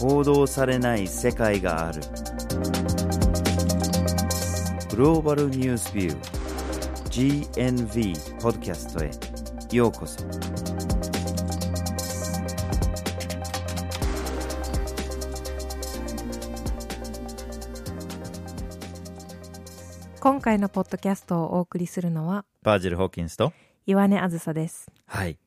報道されない世界がある。グローバルニュースビュー GNV ポッドキャストへ。ようこそ。今回のポッドキャストをお送りするのはバージル・ホーキンスと岩根あずさです。はい。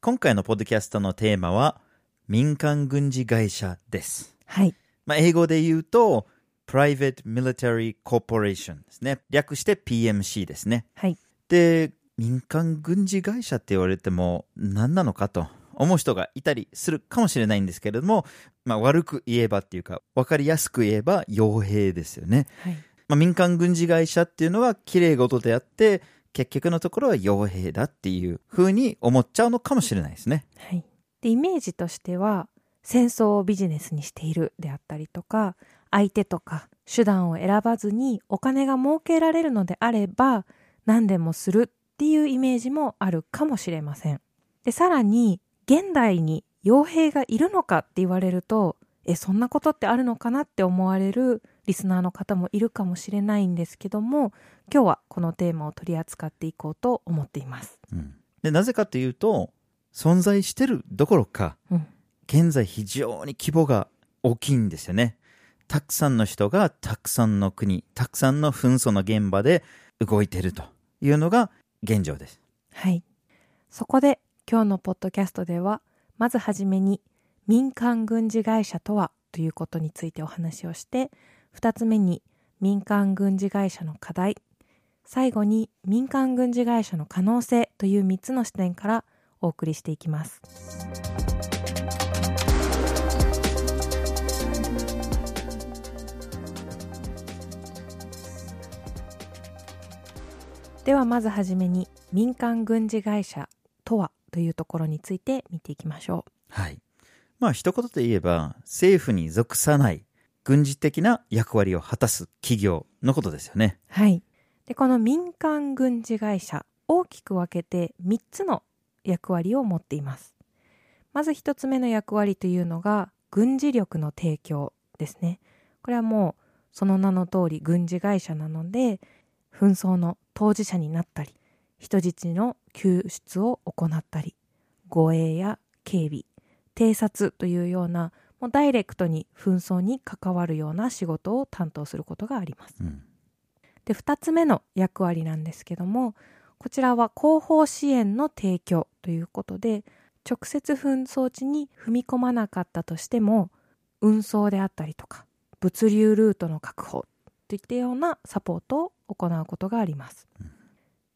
今回のポッドキャストのテーマは民間軍事会社です。はい。まあ、英語で言うと Private Military Corporation ですね。略して PMC ですね。はい。で民間軍事会社って言われても何なのかと思う人がいたりするかもしれないんですけれども、まあ、悪く言えばっていうか分かりやすく言えば傭兵ですよね、はい。まあ、民間軍事会社っていうのは綺麗事であって結局のところは傭兵だっていうふうに思っちゃうのかもしれないですね。はいでイメージとしては戦争をビジネスにしているであったりとか相手とか手段を選ばずにお金が儲けられるのであれば何でもするっていうイメージもあるかもしれませんでさらに現代に傭兵がいるのかって言われるとえそんなことってあるのかなって思われるリスナーの方もいるかもしれないんですけども今日はこのテーマを取り扱っていこうと思っています。うんでなぜかというと存在してるどころかうん、現在非常に規模が大きいんですよね。たくさんの人がたくさんの国、たくさんの紛争の現場で動いているというのが現状です。はい。そこで今日のポッドキャストではまずはじめに民間軍事会社とはということについてお話をして2つ目に民間軍事会社の課題最後に民間軍事会社の可能性という3つの視点からお送りしていきます。ではまずはじめに民間軍事会社とはというところについて見ていきましょはい。まあ一言で言えば政府に属さない軍事的な役割を果たす企業のことですよね。う。はい。で、この民間軍事会社、大きく分けて3つの役割を持っています。まず1つ目の役割というのが軍事力の提供ですね。これはもうその名の通り軍事会社なので、紛争の当事者になったり、人質の救出を行ったり、護衛や警備、偵察というようなもうダイレクトに紛争に関わるような仕事を担当することがあります。うん。で2つ目の役割なんですけどもこちらは後方支援の提供ということで直接紛争地に踏み込まなかったとしても運送であったりとか物流ルートの確保といったようなサポートを行うことがあります。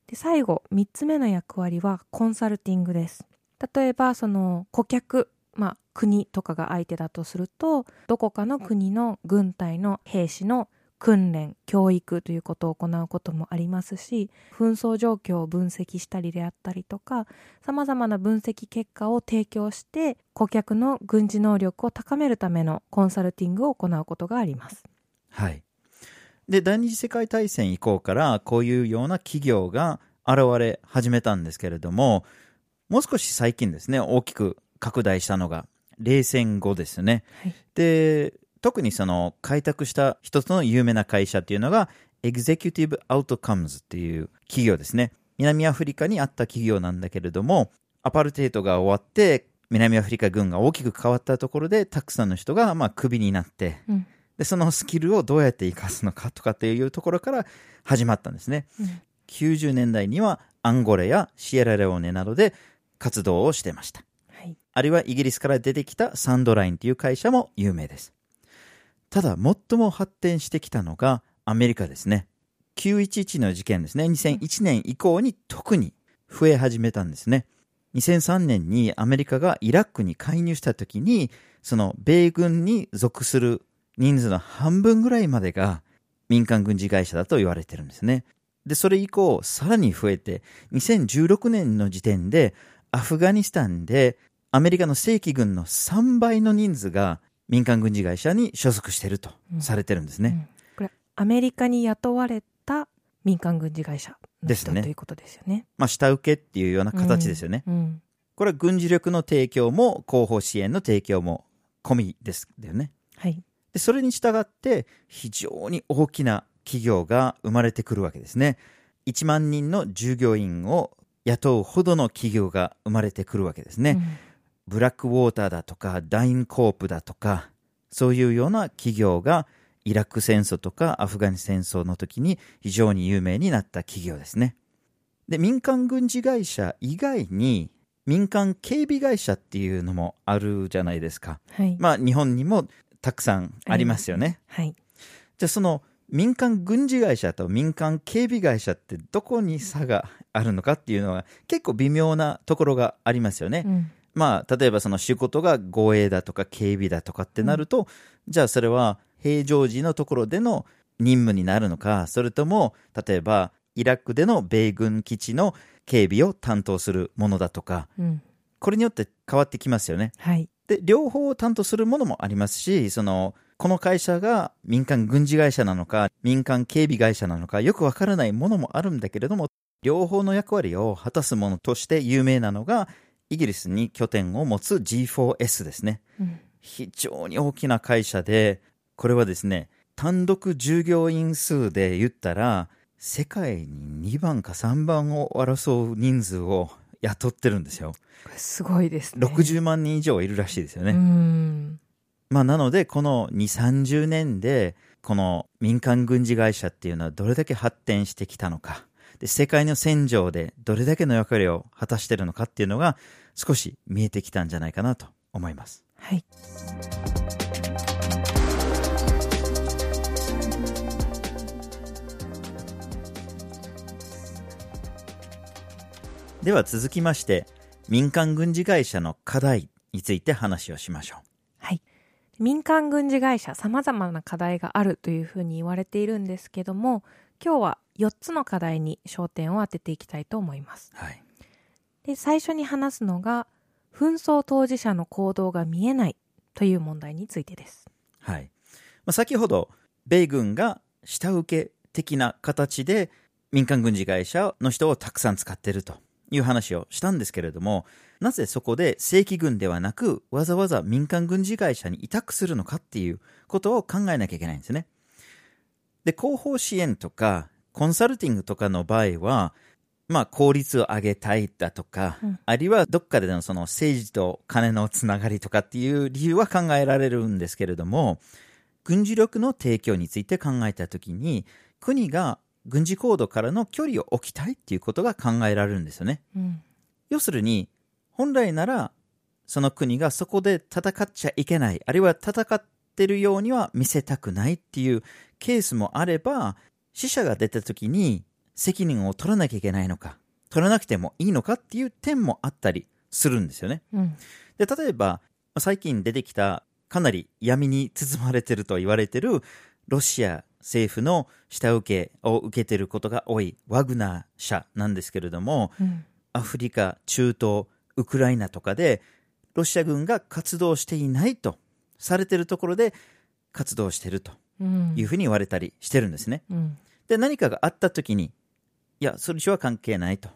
で最後3つ目の役割はコンサルティングです。例えばその顧客まあ、国とかが相手だとするとどこかの国の軍隊の兵士の訓練教育ということを行うこともありますし紛争状況を分析したりであったりとかさまざまな分析結果を提供して顧客の軍事能力を高めるためのコンサルティングを行うことがあります。はい。で、第二次世界大戦以降からこういうような企業が現れ始めたんですけれども、もう少し最近ですね、大きく拡大したのが冷戦後ですね。はいで、特にその開拓した一つの有名な会社っていうのが、エグゼクティブ・アウトカムズっていう企業ですね。南アフリカにあった企業なんだけれども、アパルトヘイトが終わって、南アフリカ軍が大きく変わったところで、たくさんの人がまあクビになって、うんで、そのスキルをどうやって活かすのかとかっていうところから始まったんですね。うん90年代にはアンゴラやシエラレオネなどで活動をしてました。はいあるいはイギリスから出てきたサンドラインという会社も有名です。ただ、最も発展してきたのがアメリカですね。911の事件ですね。2001年以降に特に増え始めたんですね。2003年にアメリカがイラクに介入した時に、その米軍に属する人数の半分ぐらいまでが民間軍事会社だと言われてるんですね。で、それ以降、さらに増えて、2016年の時点で、アフガニスタンでアメリカの正規軍の3倍の人数が民間軍事会社に所属しているとされてるんですね。うんこれアメリカに雇われた民間軍事会社のですね人ということですよね。まあ、下請けっていうような形ですよね。うんこれは軍事力の提供も、後方支援の提供も込みですよね。はい。でそれに従って非常に大きな企業が生まれてくるわけですね。1万人の従業員を雇うほどの企業が生まれてくるわけですね。ブラックウォーターだとかダインコープだとかそういうような企業がイラク戦争とかアフガニ戦争の時に非常に有名になった企業ですね。で民間軍事会社以外に民間警備会社っていうのもあるじゃないですか。はい。まあ日本にもたくさんありますよね。はい。じゃあその民間軍事会社と民間警備会社ってどこに差があるのかっていうのは結構微妙なところがありますよね。うん。まあ例えばその仕事が護衛だとか警備だとかってなると、じゃあそれは平常時のところでの任務になるのかそれとも例えばイラクでの米軍基地の警備を担当するものだとかうん。これによって変わってきますよね。はい。で両方を担当するものもありますしそのこの会社が民間軍事会社なのか民間警備会社なのかよくわからないものもあるんだけれども両方の役割を果たすものとして有名なのがイギリスに拠点を持つ G4S ですねうん。非常に大きな会社でこれはですね単独従業員数で言ったら世界に2番か3番を争う人数を雇ってるんですよこれすごいですね。60万人以上いるらしいですよね、うん。まあ、なので、この2、30年で、この民間軍事会社っていうのはどれだけ発展してきたのか、で世界の戦場でどれだけの役割を果たしているのかっていうのが少し見えてきたんじゃないかなと思います。はい。では続きまして、民間軍事会社の課題について話をしましょう。はい。民間軍事会社様々な課題があるというふうに言われているんですけども、今日は4つの課題に焦点を当てていきたいと思います。はい。で、最初に話すのが、紛争当事者の行動が見えないという問題についてです。はい。まあ、先ほど、米軍が下請け的な形で民間軍事会社の人をたくさん使っているという話をしたんですけれども、なぜそこで正規軍ではなく、わざわざ民間軍事会社に委託するのかっていうことを考えなきゃいけないんですね。で、広報支援とか、コンサルティングとかの場合は、まあ、効率を上げたいだとか、うんあるいはどっかでのその政治と金のつながりとかっていう理由は考えられるんですけれども、軍事力の提供について考えたときに、国が軍事行動からの距離を置きたいっていうことが考えられるんですよね。うん。要するに、本来なら、その国がそこで戦っちゃいけない、あるいは戦ってるようには見せたくないっていうケースもあれば、死者が出た時に責任を取らなきゃいけないのか、取らなくてもいいのかっていう点もあったりするんですよね。うん。で、例えば、最近出てきた、かなり闇に包まれてると言われてる、ロシア政府の下請けを受けてることが多いワグナー社なんですけれども、うん。アフリカ、中東、ウクライナとかで、ロシア軍が活動していないとされてるところで活動してるとうん。いうふうに言われたりしてるんですね。うん。で、何かがあった時に、いや、それは関係ないと。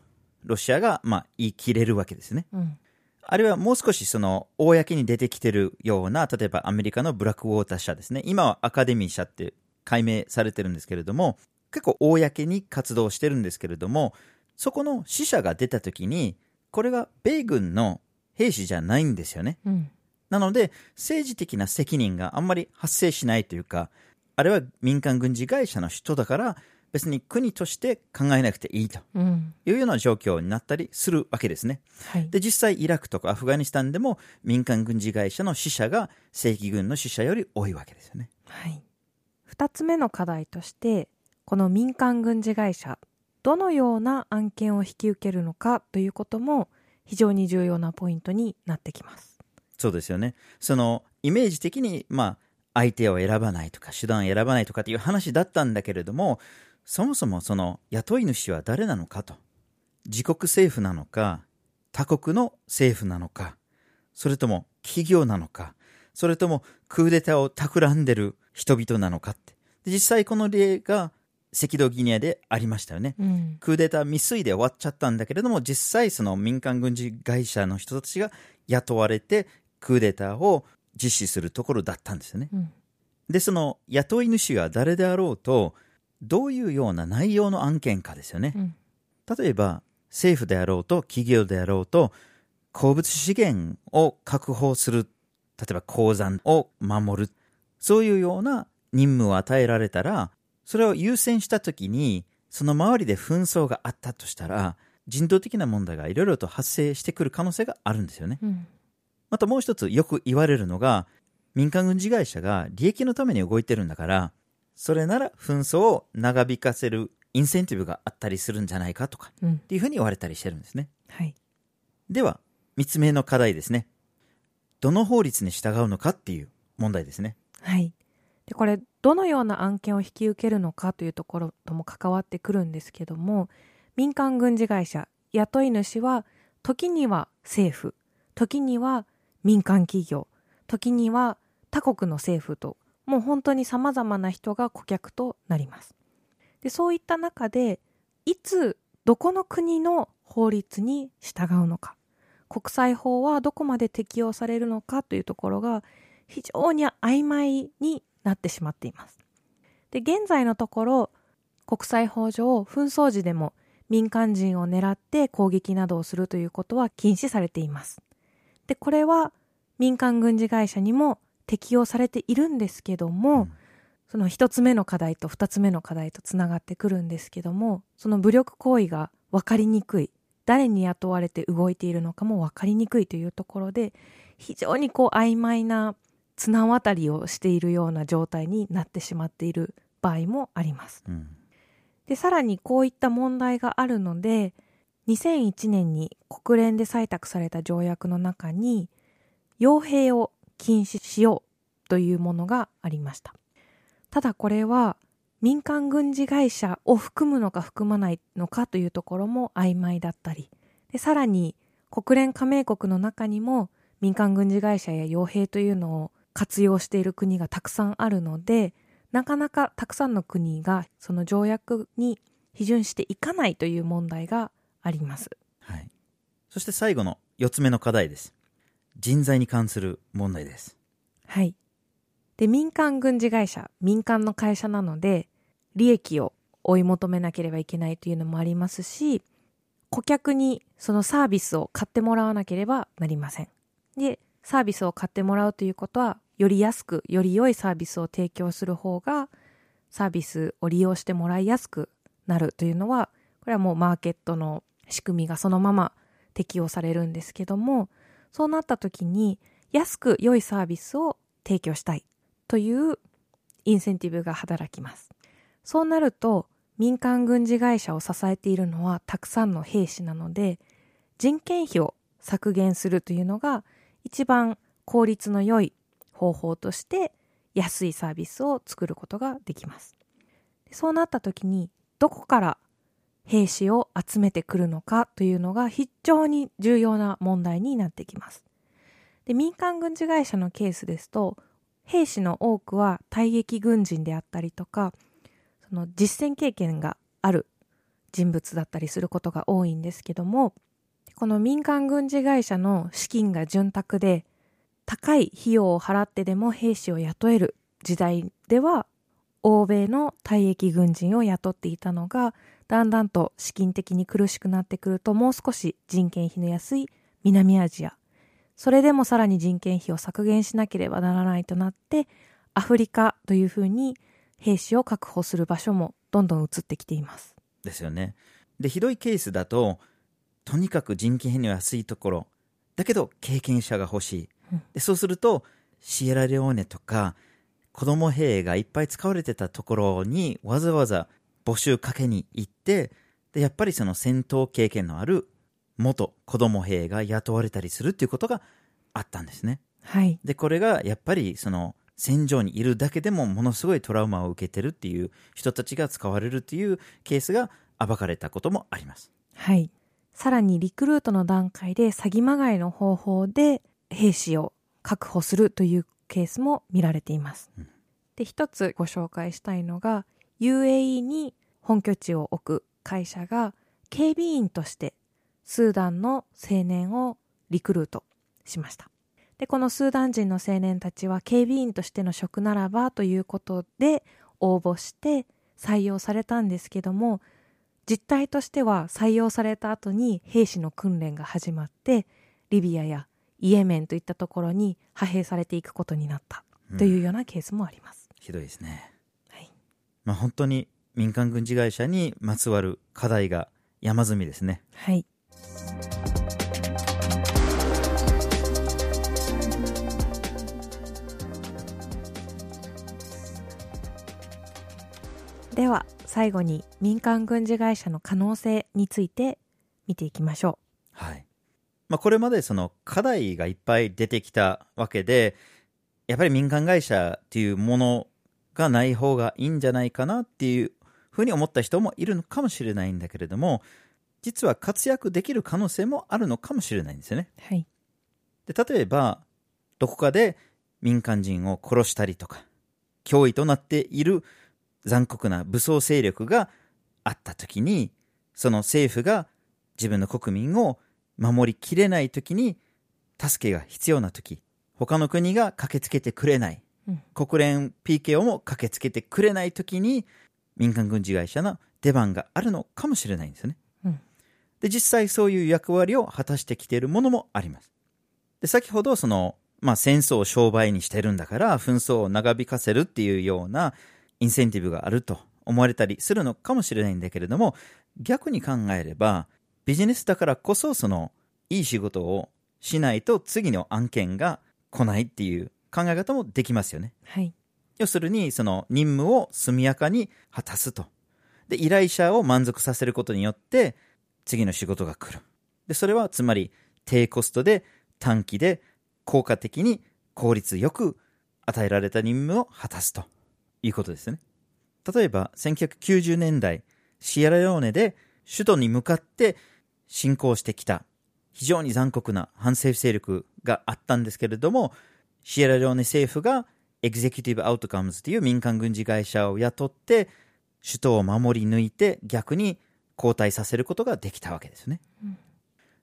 ロシアが、まあ、言い切れるわけですね。うん。あるいはもう少しその、公に出てきてるような、例えばアメリカのブラックウォーター社ですね。今はアカデミー社って解明されてるんですけれども、結構公に活動してるんですけれども、そこの死者が出た時に、これが米軍の兵士じゃないんですよね。うん。なので、政治的な責任があんまり発生しないというか、あれは民間軍事会社の人だから、別に国として考えなくていいとうん。いうような状況になったりするわけですね。はい。で、実際イラクとかアフガニスタンでも民間軍事会社の死者が正規軍の死者より多いわけですよね。はい。二つ目の課題として、この民間軍事会社、どのような案件を引き受けるのかということも非常に重要なポイントになってきます。そうですよね。そのイメージ的に、まあ、相手を選ばないとか手段を選ばないとかっていう話だったんだけれども、そもそもその雇い主は誰なのかと。自国政府なのか、他国の政府なのか、それとも企業なのか、それともクーデターを企んでる人々なのかって。で実際この例が赤道ギニアでありましたよね。うん。クーデター未遂で終わっちゃったんだけれども、実際その民間軍事会社の人たちが雇われて、クーデターを実施するところだったんですよね。うんで、その雇い主が誰であろうと、どういうような内容の案件かですよね。うん例えば、政府であろうと、企業であろうと、鉱物資源を確保する、例えば鉱山を守る、そういうような任務を与えられたら、それを優先したときに、その周りで紛争があったとしたら、人道的な問題がいろいろと発生してくる可能性があるんですよね。うんまたもう一つよく言われるのが、民間軍事会社が利益のために動いてるんだから、それなら紛争を長引かせるインセンティブがあったりするんじゃないかとか、うんっていうふうに言われたりしてるんですね。はいでは、三つ目の課題ですね。どの法律に従うのかっていう問題ですね。はい。で、これ、どのような案件を引き受けるのかというところとも関わってくるんですけども、民間軍事会社、雇い主は、時には政府、時には民間企業、時には他国の政府と、もう本当に様々な人が顧客となります。で、そういった中で、いつ、どこの国の法律に従うのか、国際法はどこまで適用されるのかというところが非常に曖昧になってしまっています。で、現在のところ、国際法上、紛争時でも民間人を狙って攻撃などをするということは禁止されています。で、これは民間軍事会社にも適用されているんですけども、うんその一つ目の課題と二つ目の課題とつながってくるんですけども、その武力行為が分かりにくい、誰に雇われて動いているのかも分かりにくいというところで、非常にこう曖昧な綱渡りをしているような状態になってしまっている場合もあります。うん。で、さらにこういった問題があるので、2001年に国連で採択された条約の中に、傭兵を禁止しようというものがありました。ただこれは民間軍事会社を含むのか含まないのかというところも曖昧だったり、でさらに国連加盟国の中にも民間軍事会社や傭兵というのを活用している国がたくさんあるので、なかなかたくさんの国がその条約に批准していかないという問題があります。はい。そして最後の四つ目の課題です。人材に関する問題です。はい。で、民間軍事会社、民間の会社なので、利益を追い求めなければいけないというのもありますし、顧客にそのサービスを買ってもらわなければなりません。で、サービスを買ってもらうということは、より安く、より良いサービスを提供する方が、サービスを利用してもらいやすくなるというのは、これはもうマーケットの仕組みがそのまま適用されるんですけども、そうなった時に、安く良いサービスを提供したいというインセンティブが働きます。そうなると、民間軍事会社を支えているのはたくさんの兵士なので、人件費を削減するというのが一番効率の良い方法として安いサービスを作ることができます。そうなった時に、どこから兵士を集めてくるのかというのが非常に重要な問題になってきます。で民間軍事会社のケースですと兵士の多くは退役軍人であったりとかその実戦経験がある人物だったりすることが多いんですけどもこの民間軍事会社の資金が潤沢で高い費用を払ってでも兵士を雇える時代では欧米の退役軍人を雇っていたのがだんだんと資金的に苦しくなってくるともう少し人件費の安い南アジアそれでもさらに人件費を削減しなければならないとなってアフリカというふうに兵士を確保する場所もどんどん移ってきています。ですよね。で、ひどいケースだと、とにかく人件費の安いところ、だけど経験者が欲しい。うんでそうすると、シエラレオーネとか、子供兵がいっぱい使われてたところにわざわざ募集かけに行って、で、やっぱりその戦闘経験のある元子供兵が雇われたりするっていうことがあったんですね。はい。で、これがやっぱりその戦場にいるだけでもものすごいトラウマを受けてるっていう人たちが使われるっていうケースが暴かれたこともあります。はい。さらにリクルートの段階で詐欺まがいの方法で兵士を確保するというケースも見られています。うんで、一つご紹介したいのが UAE に本拠地を置く会社が警備員としてスーダンの青年をリクルートしました。でこのスーダン人の青年たちは警備員としての職ならばということで応募して採用されたんですけども実態としては採用された後に兵士の訓練が始まってリビアやイエメンといったところに派兵されていくことになったというようなケースもあります。ひどいですね。はい、まあ本当に民間軍事会社にまつわる課題が山積みですね。はいでは最後に民間軍事会社の可能性について見ていきましょはい。まあこれまでその課題がいっぱい出てきたわけで、やっぱり民間会社っていうものがない方がいいんじゃないかなっていうふうに思った人もいるのかもしれないんだけれども、実は活躍できる可能性もあるのかもしれないんですよね。う。はい。で例えばどこかで民間人を殺したりとか脅威となっている残酷な武装勢力があった時にその政府が自分の国民を守りきれない時に助けが必要な時他の国が駆けつけてくれない、うん国連 PKO も駆けつけてくれない時に民間軍事会社の出番があるのかもしれないんですよね。うんで実際そういう役割を果たしてきているものもあります。で先ほどその、まあ、戦争を商売にしてるんだから紛争を長引かせるっていうようなインセンティブがあると思われたりするのかもしれないんだけれども逆に考えればビジネスだからこそそのいい仕事をしないと次の案件が来ないっていう考え方もできますよね。はい。要するにその任務を速やかに果たすと。で依頼者を満足させることによって次の仕事が来る。でそれはつまり低コストで短期で効果的に効率よく与えられた任務を果たすということですね。例えば1990年代シエラレオネで首都に向かって侵攻してきた非常に残酷な反政府勢力があったんですけれどもシエラレオネ政府がエグゼクティブ・アウトカムズという民間軍事会社を雇って首都を守り抜いて逆に後退させることができたわけですね。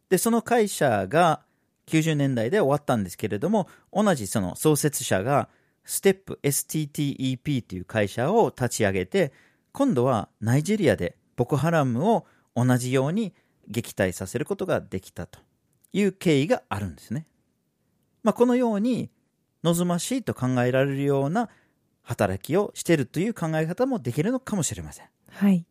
でその会社が90年代で終わったんですけれども同じその創設者がステップ STTEP という会社を立ち上げて今度はナイジェリアでボコハラムを同じように撃退させることができたという経緯があるんですね。まあ、このように望ましいと考えられるような働きをしているという考え方もできるのかもしれません。はい。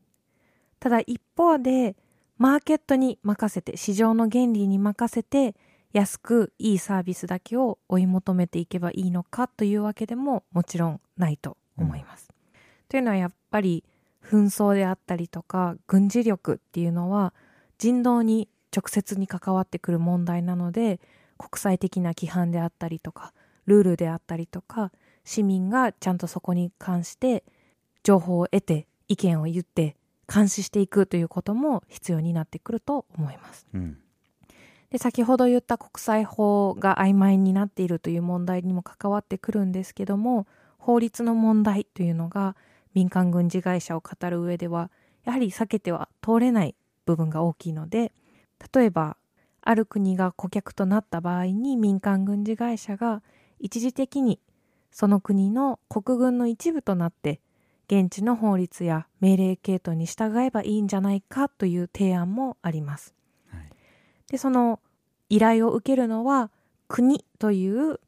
ただ一方で、マーケットに任せて、市場の原理に任せて、安くいいサービスだけを追い求めていけばいいのかというわけでももちろんないと思います。というのはやっぱり紛争であったりとか軍事力っていうのは人道に直接に関わってくる問題なので国際的な規範であったりとかルールであったりとか市民がちゃんとそこに関して情報を得て意見を言って監視していくということも必要になってくると思います。うん。で先ほど言った国際法が曖昧になっているという問題にも関わってくるんですけども法律の問題というのが民間軍事会社を語る上ではやはり避けては通れない部分が大きいので例えばある国が顧客となった場合に民間軍事会社が一時的にその国の国軍の一部となって現地の法律や命令系統に従えばいいんじゃないかという提案もあります。はい。でその依頼を受けるのは国という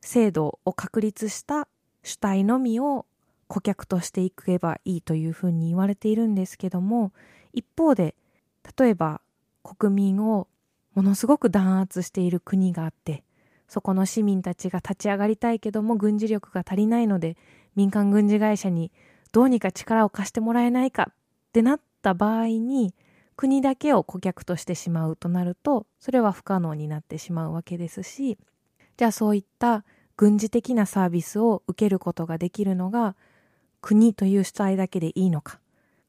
制度を確立した主体のみを顧客としていけばいいというふうに言われているんですけども一方で例えば国民をものすごく弾圧している国があってそこの市民たちが立ち上がりたいけども軍事力が足りないので民間軍事会社にどうにか力を貸してもらえないかってなった場合に国だけを顧客としてしまうとなるとそれは不可能になってしまうわけですしじゃあそういった軍事的なサービスを受けることができるのが国という主体だけでいいのか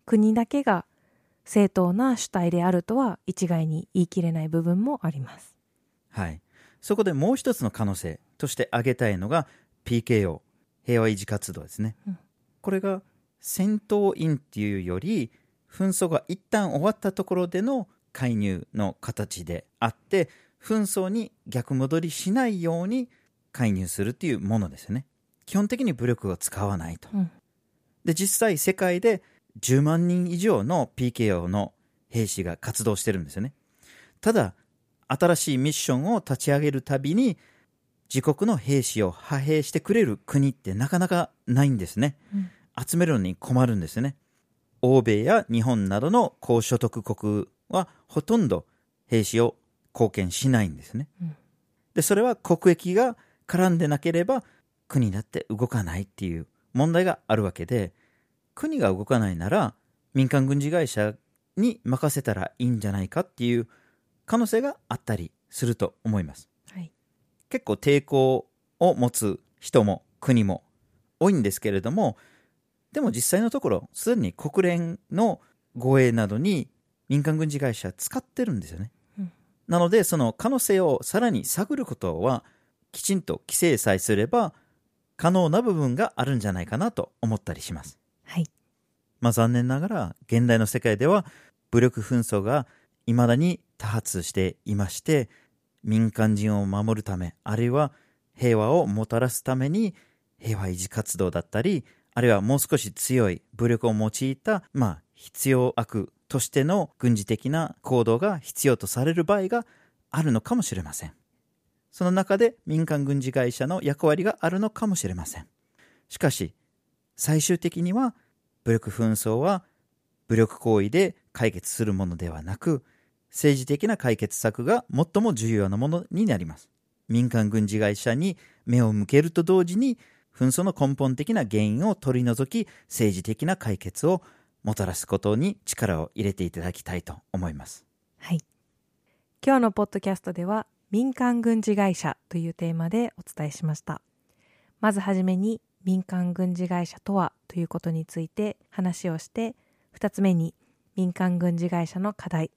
国だけが正当な主体であるとは一概に言い切れない部分もあります。はい。そこでもう一つの可能性として挙げたいのが PKO、平和維持活動ですね。うんこれが戦闘員っていうより、紛争が一旦終わったところでの介入の形であって、紛争に逆戻りしないように介入するっていうものですね。基本的に武力を使わないと。うんで、実際世界で10万人以上の PKO の兵士が活動してるんですよね。ただ、新しいミッションを立ち上げるたびに、自国の兵士を派兵してくれる国ってなかなかないんですね。うん集めるのに困るんですね。欧米や日本などの高所得国はほとんど兵士を貢献しないんですね。うんで、それは国益が絡んでなければ国だって動かないっていう問題があるわけで、国が動かないなら民間軍事会社に任せたらいいんじゃないかっていう可能性があったりすると思います。はい。結構抵抗を持つ人も国も多いんですけれども、でも実際のところ、すでに国連の護衛などに民間軍事会社使ってるんですよね。うんなので、その可能性をさらに探ることは、きちんと規制さえすれば、可能な部分があるんじゃないかなと思ったりします。はい。まあ残念ながら、現代の世界では武力紛争が未だに多発していまして、民間人を守るため、あるいは平和をもたらすために、平和維持活動だったり、あるいはもう少し強い武力を用いた、まあ、必要悪としての軍事的な行動が必要とされる場合があるのかもしれません。その中で民間軍事会社の役割があるのかもしれません。しかし、最終的には武力紛争は武力行為で解決するものではなく、政治的な解決策が最も重要なものになります。民間軍事会社に目を向けると同時に、紛争の根本的な原因を取り除き、政治的な解決をもたらすことに力を入れていただきたいと思います。はい。今日のポッドキャストでは民間軍事会社というテーマでお伝えしました。まずはじめに民間軍事会社とはということについて話をして、二つ目に民間軍事会社の課題、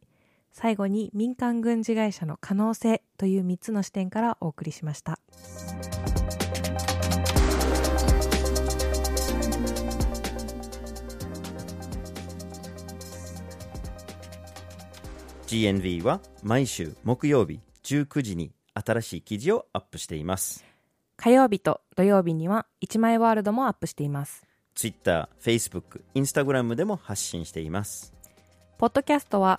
最後に民間軍事会社の可能性という3つの視点からお送りしました。GNV は毎週木曜日19時に新しい記事をアップしています。火曜日と土曜日には一枚ワールドもアップしています。Twitter、Facebook、Instagram でも発信しています。ポッドキャストは